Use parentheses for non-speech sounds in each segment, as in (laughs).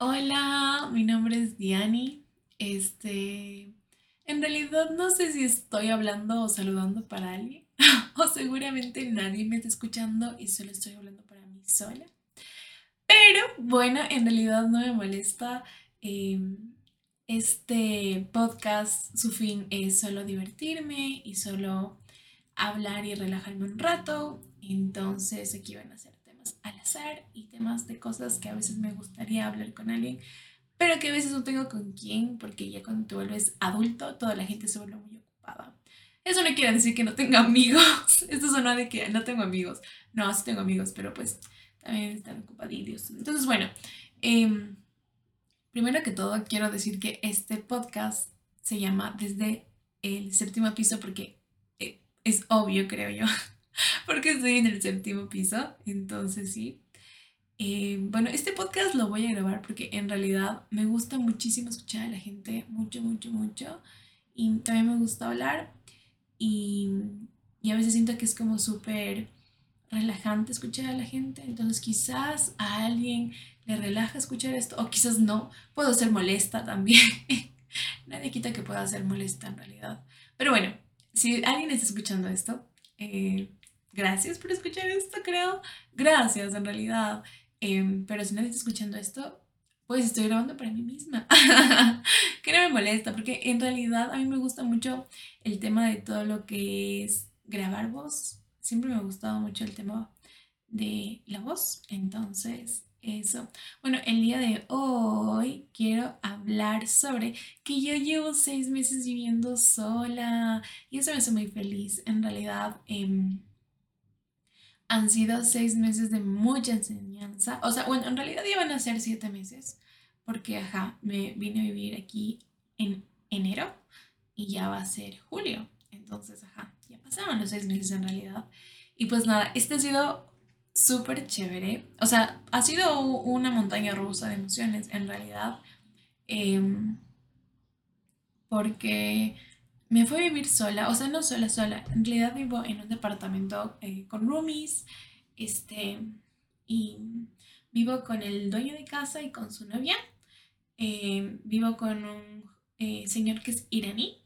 Hola, mi nombre es Diani. Este, en realidad no sé si estoy hablando o saludando para alguien, (laughs) o seguramente nadie me está escuchando y solo estoy hablando para mí sola. Pero bueno, en realidad no me molesta. Em, este podcast, su fin es solo divertirme y solo hablar y relajarme un rato. Entonces aquí van a ser al azar y temas de cosas que a veces me gustaría hablar con alguien, pero que a veces no tengo con quién, porque ya cuando te vuelves adulto, toda la gente se vuelve muy ocupada. Eso no quiere decir que no tenga amigos. (laughs) Esto suena de que no tengo amigos. No, sí tengo amigos, pero pues también están ocupadillos. Entonces, bueno, em, primero que todo quiero decir que este podcast se llama Desde el séptimo piso porque eh, es obvio, creo yo, (laughs) (laughs) porque estoy en el séptimo piso. Entonces, sí. Eh, bueno, este podcast lo voy a grabar porque en realidad me gusta muchísimo escuchar a la gente, mucho, mucho, mucho. Y también me gusta hablar y, y a veces siento que es como súper relajante escuchar a la gente. Entonces quizás a alguien le relaja escuchar esto o quizás no. Puedo ser molesta también. (laughs) Nadie quita que pueda ser molesta en realidad. Pero bueno, si alguien está escuchando esto, eh, gracias por escuchar esto, creo. Gracias en realidad. Em, pero si nadie está escuchando esto, pues estoy grabando para mí misma. (laughs) que no me molesta, porque en realidad a mí me gusta mucho el tema de todo lo que es grabar voz. Siempre me ha gustado mucho el tema de la voz. Entonces, eso. Bueno, el día de hoy quiero hablar sobre que yo llevo seis meses viviendo sola y eso me hace muy feliz. En realidad, em, han sido seis meses de mucha enseñanza. O sea, bueno, en realidad iban a ser siete meses, porque, ajá, me vine a vivir aquí en enero y ya va a ser julio. Entonces, ajá, ya pasaron los seis meses en realidad. Y pues nada, este ha sido súper chévere. O sea, ha sido una montaña rusa de emociones en realidad. Em, porque me fui a vivir sola, o sea, no sola, sola. En realidad vivo en un departamento eh, con roomies, este, y vivo con el dueño de casa y con su novia. Eh, vivo con un eh, señor que es iraní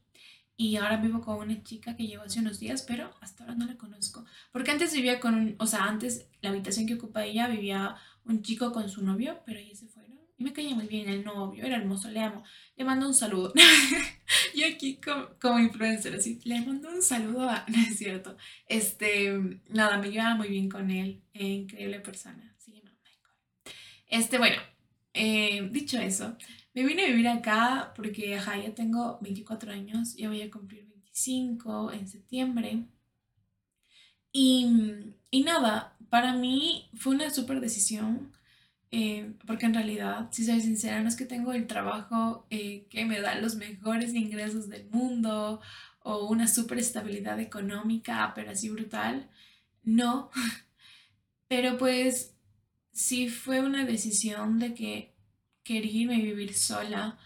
y ahora vivo con una chica que llegó hace unos días, pero hasta ahora no la conozco. Porque antes vivía con un, o sea, antes la habitación que ocupa ella vivía un chico con su novio, pero ella se fueron. Me caía muy bien el novio, era hermoso, le amo. Le mando un saludo. (laughs) Yo aquí como, influencer, así, le mando un saludo a... (laughs) No es cierto. Este, nada, me llevaba muy bien con él. Eh, increíble persona. Se llama Michael. Este, bueno, eh, dicho eso, me vine a vivir acá porque, ajá, ya tengo 24 años, ya voy a cumplir 25 en septiembre. Y, y nada, para mí fue una súper decisión eh, porque en realidad, si soy sincera, no es que tengo el trabajo eh, que me da los mejores ingresos del mundo o una súper estabilidad económica, pero así brutal. No, (laughs) pero pues sí fue una decisión de que quería irme a vivir sola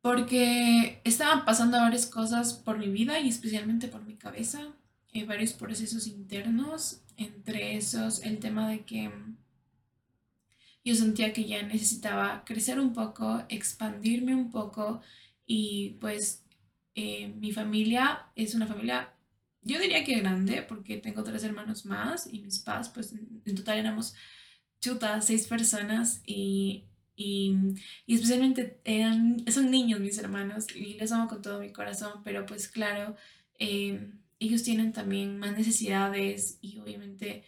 porque estaban pasando varias cosas por mi vida y especialmente por mi cabeza, eh, varios procesos internos, entre esos el tema de que yo sentía que ya necesitaba crecer un poco, expandirme un poco y pues eh, mi familia es una familia, yo diría que grande porque tengo tres hermanos más y mis padres, pues en, total éramos chuta, seis personas y, y, especialmente eran, son niños mis hermanos y les amo con todo mi corazón, pero pues claro, eh, ellos tienen también más necesidades y obviamente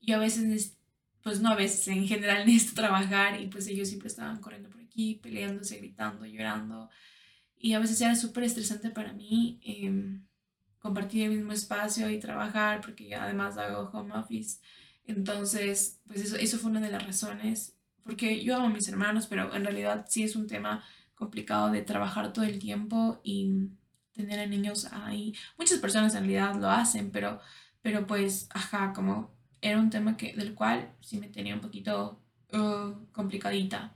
yo a veces pues no a veces, en general (laughs) necesito trabajar y pues ellos siempre estaban corriendo por aquí, peleándose, gritando, llorando. Y a veces era súper estresante para mí em, compartir el mismo espacio y trabajar porque además hago home office. Entonces, pues eso, eso fue una de las razones, porque yo amo a mis hermanos, pero en realidad sí es un tema complicado de trabajar todo el tiempo y tener a niños ahí. Muchas personas en realidad lo hacen, pero, pero pues, ajá, como era un tema que, del cual sí me tenía un poquito uh, complicadita.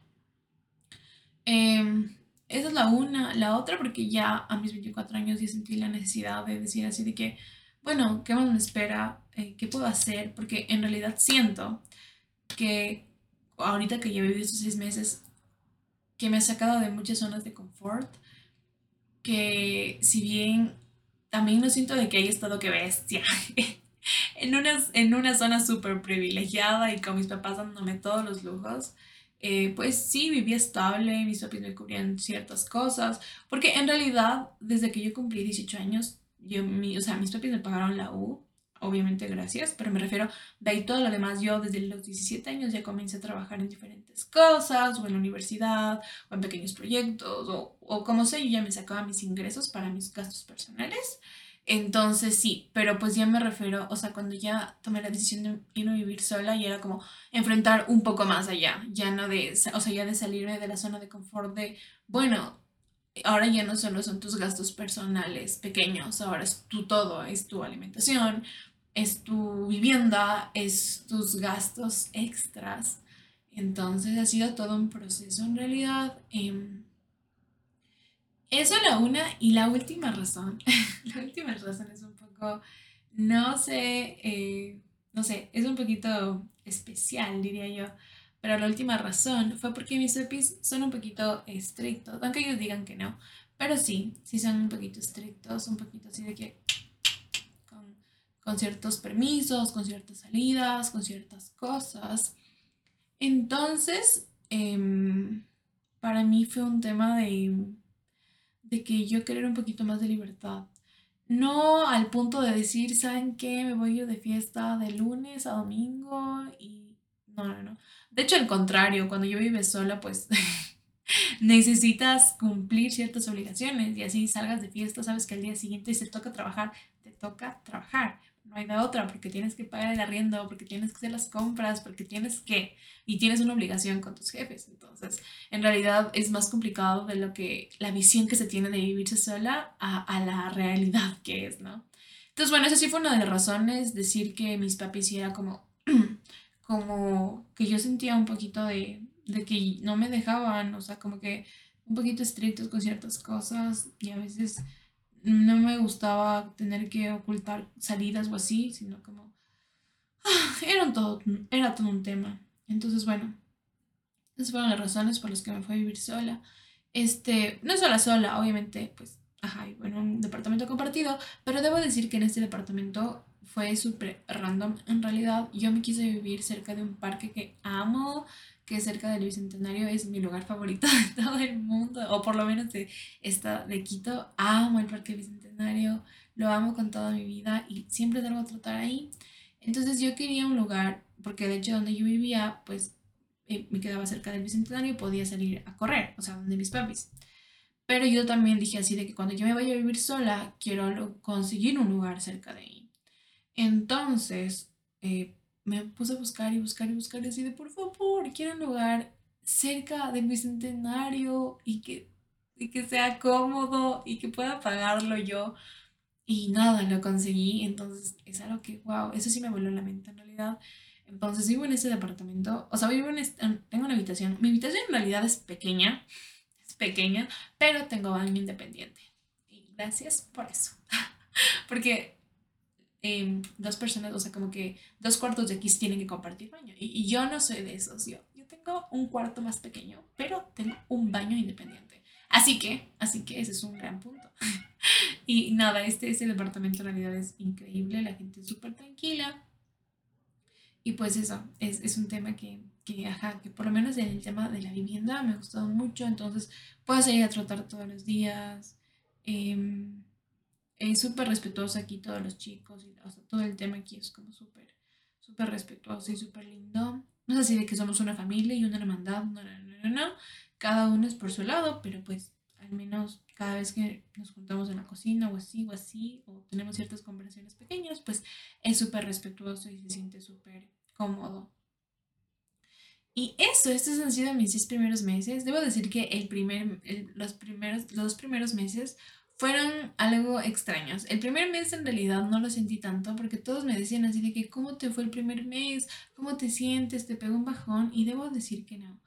Em, esa es la una. La otra, porque ya a mis 24 años ya sentí la necesidad de decir así de que, bueno, ¿qué más me espera? Eh, ¿Qué puedo hacer? Porque en realidad siento que ahorita que viví estos seis meses, que me ha sacado de muchas zonas de confort, que si bien también no siento de que haya estado que bestia (laughs) (laughs) en una, en una zona súper privilegiada y con mis papás dándome todos los lujos, eh, pues sí, vivía estable, mis papás me cubrían ciertas cosas, porque en realidad, desde que yo cumplí 18 años, yo, mi, o sea, mis papás me pagaron la U, obviamente gracias, pero me refiero, de ahí todo lo demás, yo desde los 17 años ya comencé a trabajar en diferentes cosas, o en la universidad, o en pequeños proyectos, o, o como sé, yo ya me sacaba mis ingresos para mis gastos personales. Entonces sí, pero pues ya me refiero, o sea, cuando ya tomé la decisión de irme a vivir sola, y era como enfrentar un poco más allá, ya no de, o sea, ya de salirme de la zona de confort de, bueno, ahora ya no solo son tus gastos personales pequeños, ahora es tu todo, es tu alimentación, es tu vivienda, es tus gastos extras. Entonces ha sido todo un proceso en realidad. Eh, eso la una y la última razón, (laughs) la última razón es un poco, no sé, eh, no sé, es un poquito especial, diría yo, pero la última razón fue porque mis EPIs son un poquito estrictos, aunque ellos digan que no, pero sí, sí son un poquito estrictos, un poquito así de que con, con ciertos permisos, con ciertas salidas, con ciertas cosas. Entonces, eh, para mí fue un tema de de que yo querer un poquito más de libertad. No al punto de decir, ¿saben qué? Me voy yo de fiesta de lunes a domingo y... No, no, no. De hecho, al contrario, cuando yo vive sola, pues (laughs) necesitas cumplir ciertas obligaciones y así salgas de fiesta, sabes que al día siguiente se toca trabajar, te toca trabajar no hay de otra, porque tienes que pagar el arriendo, porque tienes que hacer las compras, porque tienes que, y tienes una obligación con tus jefes. Entonces, en realidad es más complicado de lo que la visión que se tiene de vivirse sola a, a la realidad que es, ¿no? Entonces, bueno, esa sí fue una de las razones, decir que mis papis era como, (clears throat) como que yo sentía un poquito de, de que no me dejaban, o sea, como que un poquito estrictos con ciertas cosas y a veces no me gustaba tener que ocultar salidas o así, sino como ah, era, todo, era todo un tema. Entonces, bueno, esas fueron las razones por las que me fui a vivir sola. Este, no sola sola, obviamente, pues, ajá, bueno, un departamento compartido, pero debo decir que en este departamento fue súper random. En realidad, yo me quise vivir cerca de un parque que amo, que cerca del Bicentenario es mi lugar favorito de (laughs) todo el mundo, o por lo menos de, esta, de Quito. Amo el Parque Bicentenario, lo amo con toda mi vida y siempre a trotar ahí. Entonces yo quería un lugar, porque de hecho donde yo vivía, pues eh, me quedaba cerca del Bicentenario y podía salir a correr, o sea, donde mis papis. Pero yo también dije así de que cuando yo me vaya a vivir sola, quiero conseguir un lugar cerca de ahí. Entonces, eh, me puse a buscar y buscar y buscar y así de por favor, quiero un lugar cerca del bicentenario y que, y que sea cómodo y que pueda pagarlo yo. Y nada, lo conseguí. Entonces es algo que, wow, eso sí me voló la mente en realidad. Entonces vivo en este departamento, o sea, vivo en, este, tengo una habitación. Mi habitación en realidad es pequeña, es pequeña, pero tengo baño independiente. Y gracias por eso. (laughs) Porque Em, dos personas, o sea, como que dos cuartos de aquí tienen que compartir baño. Y, yo no soy de esos. Yo, yo tengo un cuarto más pequeño, pero tengo un baño independiente. Así que, así que ese es un gran punto. (laughs) y nada, este, este departamento en realidad es increíble, la gente es súper tranquila. Y pues eso, es, es un tema que, que, ajá, que por lo menos en el tema de la vivienda me ha gustado mucho. Entonces, puedo salir a trotar todos los días. Eh, es súper respetuoso aquí todos los chicos, y, todo el tema aquí es como súper, súper respetuoso y súper lindo. No es así de que somos una familia y una hermandad, no, no, no, no, cada uno es por su lado, pero pues al menos cada vez que nos juntamos en la cocina o así o así, o tenemos ciertas conversaciones pequeñas, pues es súper respetuoso y se siente súper cómodo. Y eso, estos han sido mis seis primeros meses. Debo decir que el primer, los, primeros, los primeros meses fueron algo extraños. El primer mes en realidad no lo sentí tanto porque todos me decían así de que cómo te fue el primer mes, cómo te sientes, te pegó un bajón y debo decir que no.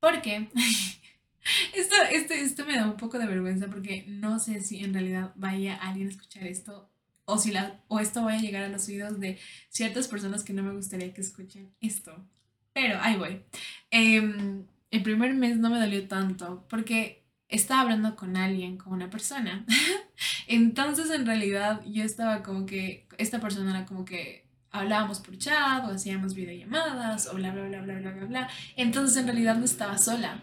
Porque (laughs) esto, esto, esto me da un poco de vergüenza porque no sé si en realidad vaya alguien a escuchar esto o, si la, o esto vaya a llegar a los oídos de ciertas personas que no me gustaría que escuchen esto. Pero ahí voy. Em, el primer mes no me dolió tanto porque estaba hablando con alguien, con una persona. (laughs) Entonces, en realidad, yo estaba como que, esta persona era como que hablábamos por chat o hacíamos videollamadas o bla, bla, bla, bla, bla, bla, bla. Entonces, en realidad, no estaba sola.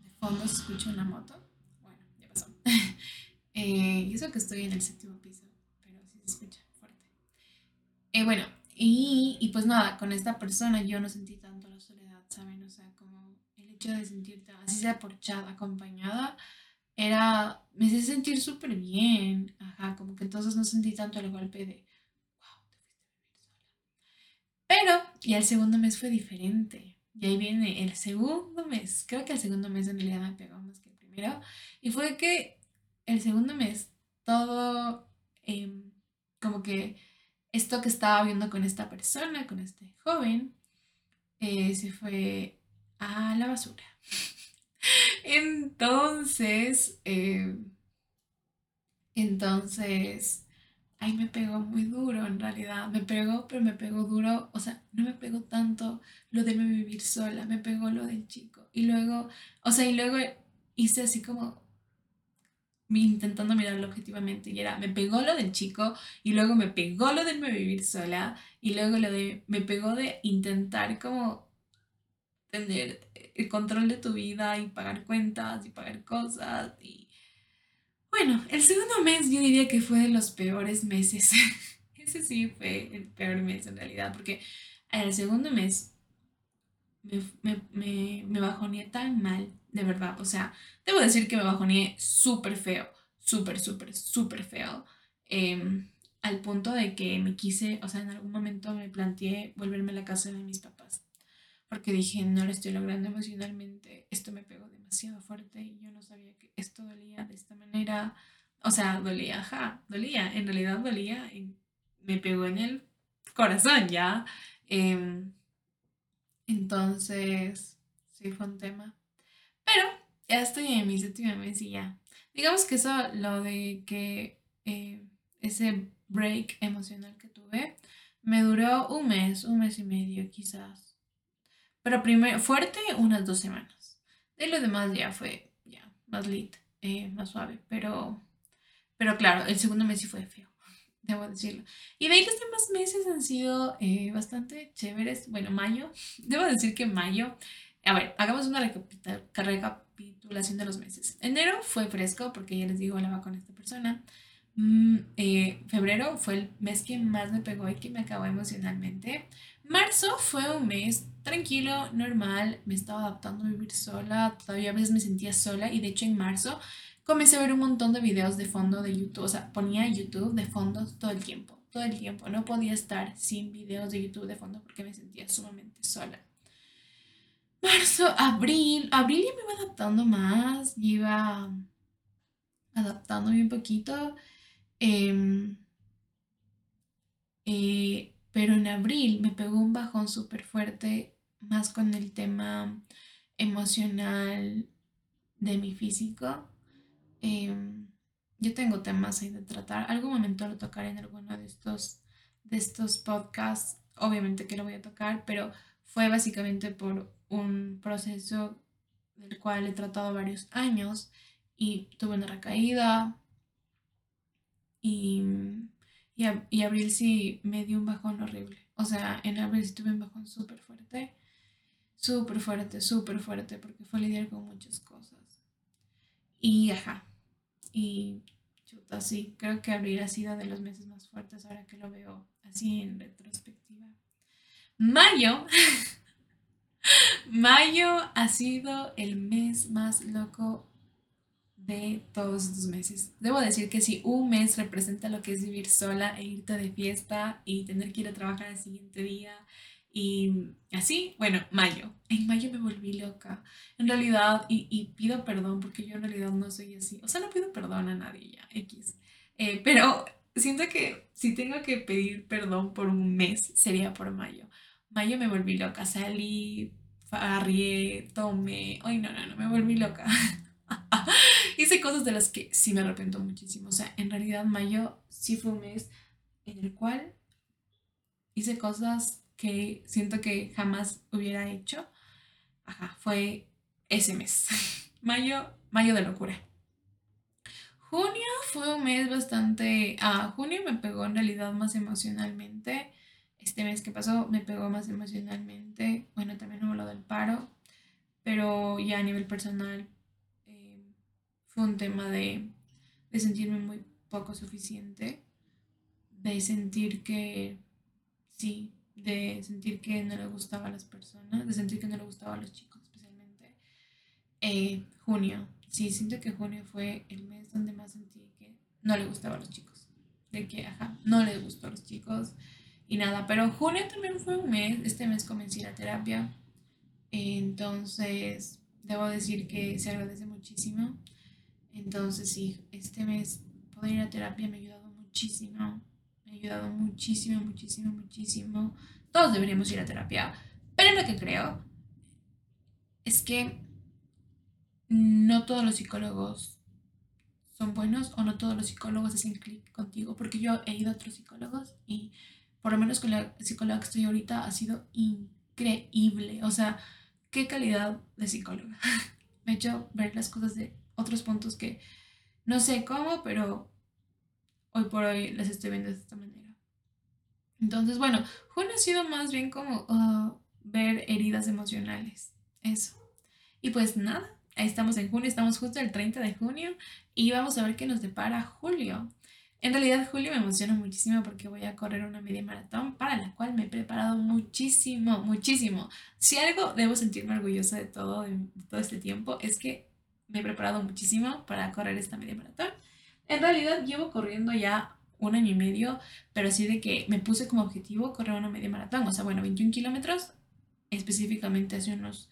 De fondo se escucha una moto. Bueno, ya pasó. (laughs) eh, y eso que estoy en el séptimo piso, pero sí se escucha fuerte. Eh, bueno, y, y pues nada, con esta persona yo no sentí tanto la soledad, ¿saben? O sea, hecho de sentirte así sea por chat acompañada era, me hice sentir súper bien, ajá, como que entonces no sentí tanto el golpe de, wow, te fuiste a vivir sola. Pero, y el segundo mes fue diferente, y ahí viene el segundo mes, creo que el segundo mes en realidad me pegó más que el primero, y fue que el segundo mes todo, em, como que esto que estaba viendo con esta persona, con este joven, eh, se fue a la basura. (laughs) Entonces, eh, entonces, ahí me pegó muy duro en realidad. Me pegó, pero me pegó duro. O sea, no me pegó tanto lo de vivir sola, me pegó lo del chico. Y luego, o sea, y luego hice así como intentando mirarlo objetivamente y era, me pegó lo del chico y luego me pegó lo de vivir sola y luego lo de, me pegó de intentar como tener el control de tu vida y pagar cuentas y pagar cosas. Y bueno, el segundo mes yo diría que fue de los peores meses. (laughs) Ese sí fue el peor mes en realidad, porque el segundo mes me, me, me, me bajoneé tan mal, de verdad. O sea, debo decir que me bajoneé súper feo, súper, súper, súper feo. Em, al punto de que me quise, o sea, en algún momento me planteé volverme a la casa de mis papás porque dije, no lo estoy logrando emocionalmente, esto me pegó demasiado fuerte y yo no sabía que esto dolía de esta manera. O sea, dolía, ajá, dolía, en realidad dolía y me pegó en el corazón ya. Em, entonces, sí fue un tema. Pero ya estoy en mi séptima mes y ya. Digamos que eso, lo de que eh, ese break emocional que tuve, me duró un mes, un mes y medio quizás pero primero, fuerte unas dos semanas. De lo demás ya fue ya más lit, eh, más suave. Pero, pero claro, el segundo mes sí fue feo, (laughs) debo decirlo. Y de ahí los demás meses han sido eh, bastante chéveres. Bueno, mayo, (laughs) debo decir que mayo. A ver, hagamos una recapitulación de los meses. Enero fue fresco porque ya les digo, hablaba con esta persona. Mm, eh, febrero fue el mes que más me pegó y que me acabó emocionalmente. Marzo fue un mes tranquilo, normal, me estaba adaptando a vivir sola, todavía a veces me sentía sola y de hecho en marzo comencé a ver un montón de videos de fondo de YouTube, o sea, ponía YouTube de fondo todo el tiempo, todo el tiempo, no podía estar sin videos de YouTube de fondo porque me sentía sumamente sola. Marzo, abril, abril ya me iba adaptando más, iba adaptándome un poquito. Em, eh, pero en abril me pegó un bajón súper fuerte, más con el tema emocional de mi físico. Em, yo tengo temas ahí de tratar. Algún momento lo tocaré en alguno de estos, de estos podcasts. Obviamente que lo voy a tocar, pero fue básicamente por un proceso del cual he tratado varios años y tuve una recaída y y, abril sí me dio un bajón horrible. O sea, en abril sí tuve un bajón súper fuerte. Súper fuerte, súper fuerte, porque fue lidiar con muchas cosas. Y ajá. Y chuta, sí, creo que abril ha sido de los meses más fuertes ahora que lo veo así en retrospectiva. Mayo. (laughs) Mayo ha sido el mes más loco de todos estos meses. Debo decir que si un mes representa lo que es vivir sola e irte de fiesta y tener que ir a trabajar el siguiente día y así, bueno, mayo. En mayo me volví loca. En realidad, y, pido perdón porque yo en realidad no soy así. O sea, no pido perdón a nadie ya, X. Eh, pero siento que si tengo que pedir perdón por un mes, sería por mayo. Mayo me volví loca. Salí, farrié, tomé. Ay, no, no, no, me volví loca. (laughs) Hice cosas de las que sí me arrepiento muchísimo. O sea, en realidad mayo sí fue un mes en el cual hice cosas que siento que jamás hubiera hecho. ajá, fue ese mes. (laughs) mayo, mayo de locura. Junio fue un mes bastante... Ah, junio me pegó en realidad más emocionalmente. Este mes que pasó me pegó más emocionalmente. Bueno, también hubo lo del paro. Pero ya a nivel personal fue un tema de, de sentirme muy poco suficiente. De sentir que... Sí, de sentir que no le gustaba a las personas. De sentir que no le gustaba a los chicos especialmente. Eh, junio sí, siento que junio fue el mes donde más sentí que no le gustaba a los chicos. De que, ajá, no le gustó a los chicos y nada. Pero junio también fue un mes, este mes comencé la terapia. Entonces, debo decir que se agradece muchísimo. Entonces, sí, este mes poder ir a terapia me ha ayudado muchísimo. Me ha ayudado muchísimo, muchísimo, muchísimo. Todos deberíamos ir a terapia. Pero lo que creo es que no todos los psicólogos son buenos o no todos los psicólogos hacen clic contigo, porque yo he ido a otros psicólogos y por lo menos con la psicóloga que estoy ahorita ha sido increíble. O sea, qué calidad de psicóloga. (laughs) Me ha hecho ver las cosas de otros puntos que no sé cómo, pero hoy por hoy las estoy viendo de esta manera. Entonces, bueno, junio ha sido más bien como ah, ver heridas emocionales. Eso. Y pues nada, estamos en junio, estamos justo el 30 de junio y vamos a ver qué nos depara julio. En realidad julio me emociona muchísimo porque voy a correr una media maratón para la cual me he preparado muchísimo, muchísimo. Si algo debo sentirme orgullosa de todo, de todo este tiempo, es que me he preparado muchísimo para correr esta media maratón. En realidad llevo corriendo ya un año y medio, pero así de que me puse como objetivo correr una media maratón, o sea, bueno, 21 kilómetros, específicamente hace unos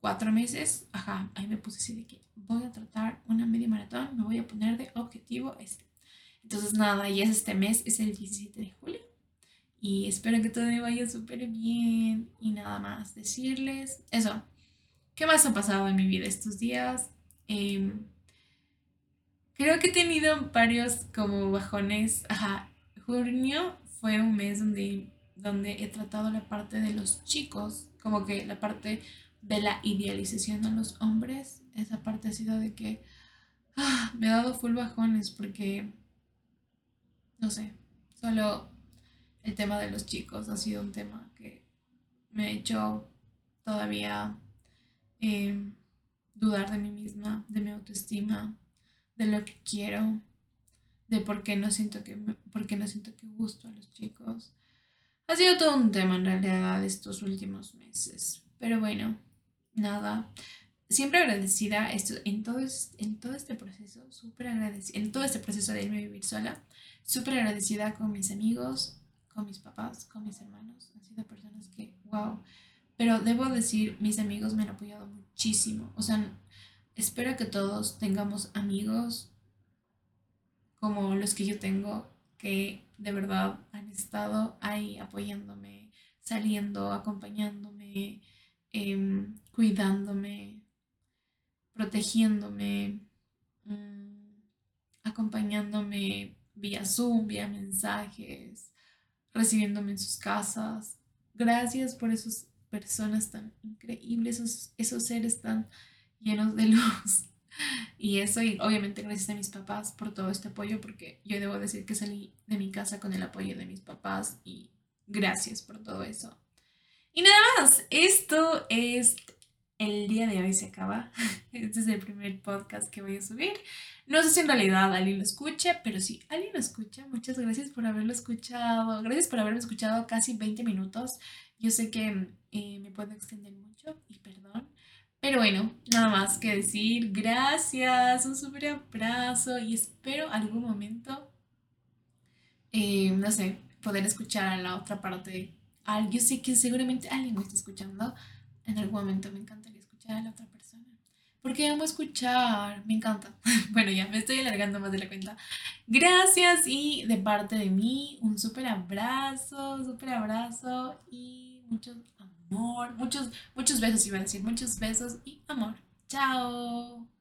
cuatro meses, ajá, ahí me puse así de que voy a tratar una media maratón, me voy a poner de objetivo este. Entonces nada, y es este mes, es el 17 de julio. Y espero que todo me vaya súper bien. Y nada más decirles eso. ¿Qué más ha pasado en mi vida estos días? Em, creo que he tenido varios como bajones. Ajá, junio fue un mes donde, donde he tratado la parte de los chicos, como que la parte de la idealización a los hombres, esa parte ha sido de que ah, me ha dado full bajones porque, no sé, solo el tema de los chicos ha sido un tema que me ha hecho todavía eh, dudar de mí misma, de mi autoestima, de lo que quiero, de por qué no siento que, por qué no siento que gusto a los chicos. Ha sido todo un tema en realidad estos últimos meses. Pero bueno, nada. Siempre agradecida esto, en, todo, en todo este proceso, súper agradecida, en todo este proceso de irme a vivir sola, súper agradecida con mis amigos, con mis papás, con mis hermanos. Han sido personas que, wow. Pero debo decir, mis amigos me han apoyado muchísimo. O sea, espero que todos tengamos amigos como los que yo tengo, que de verdad han estado ahí apoyándome, saliendo, acompañándome, Em, cuidándome, protegiéndome, mm, acompañándome vía Zoom, vía mensajes, recibiéndome en sus casas. Gracias por esas personas tan increíbles, esos, esos seres tan llenos de (laughs) luz. Y eso, y obviamente gracias a mis papás por todo este apoyo, porque yo debo decir que salí de mi casa con el apoyo de mis papás y gracias por todo eso. Y nada más, esto es el día de hoy se acaba. (laughs) Este es el primer podcast que voy a subir. No sé si en realidad alguien lo escucha, pero si alguien lo escucha, muchas gracias por haberlo escuchado. Gracias por haberme escuchado casi 20 minutos. Yo sé que eh, me puedo extender mucho y perdón. Pero bueno, nada más que decir. Gracias, un súper abrazo y espero algún momento, eh, no sé, poder escuchar a la otra parte yo sé que seguramente alguien me está escuchando, en algún momento me encantaría escuchar a la otra persona. Porque amo escuchar, me encanta. (laughs) Bueno, ya me estoy alargando más de la cuenta. Gracias y de parte de mí, un súper abrazo, súper abrazo y mucho amor, muchos, muchos besos iba a decir, muchos besos y amor. Chao.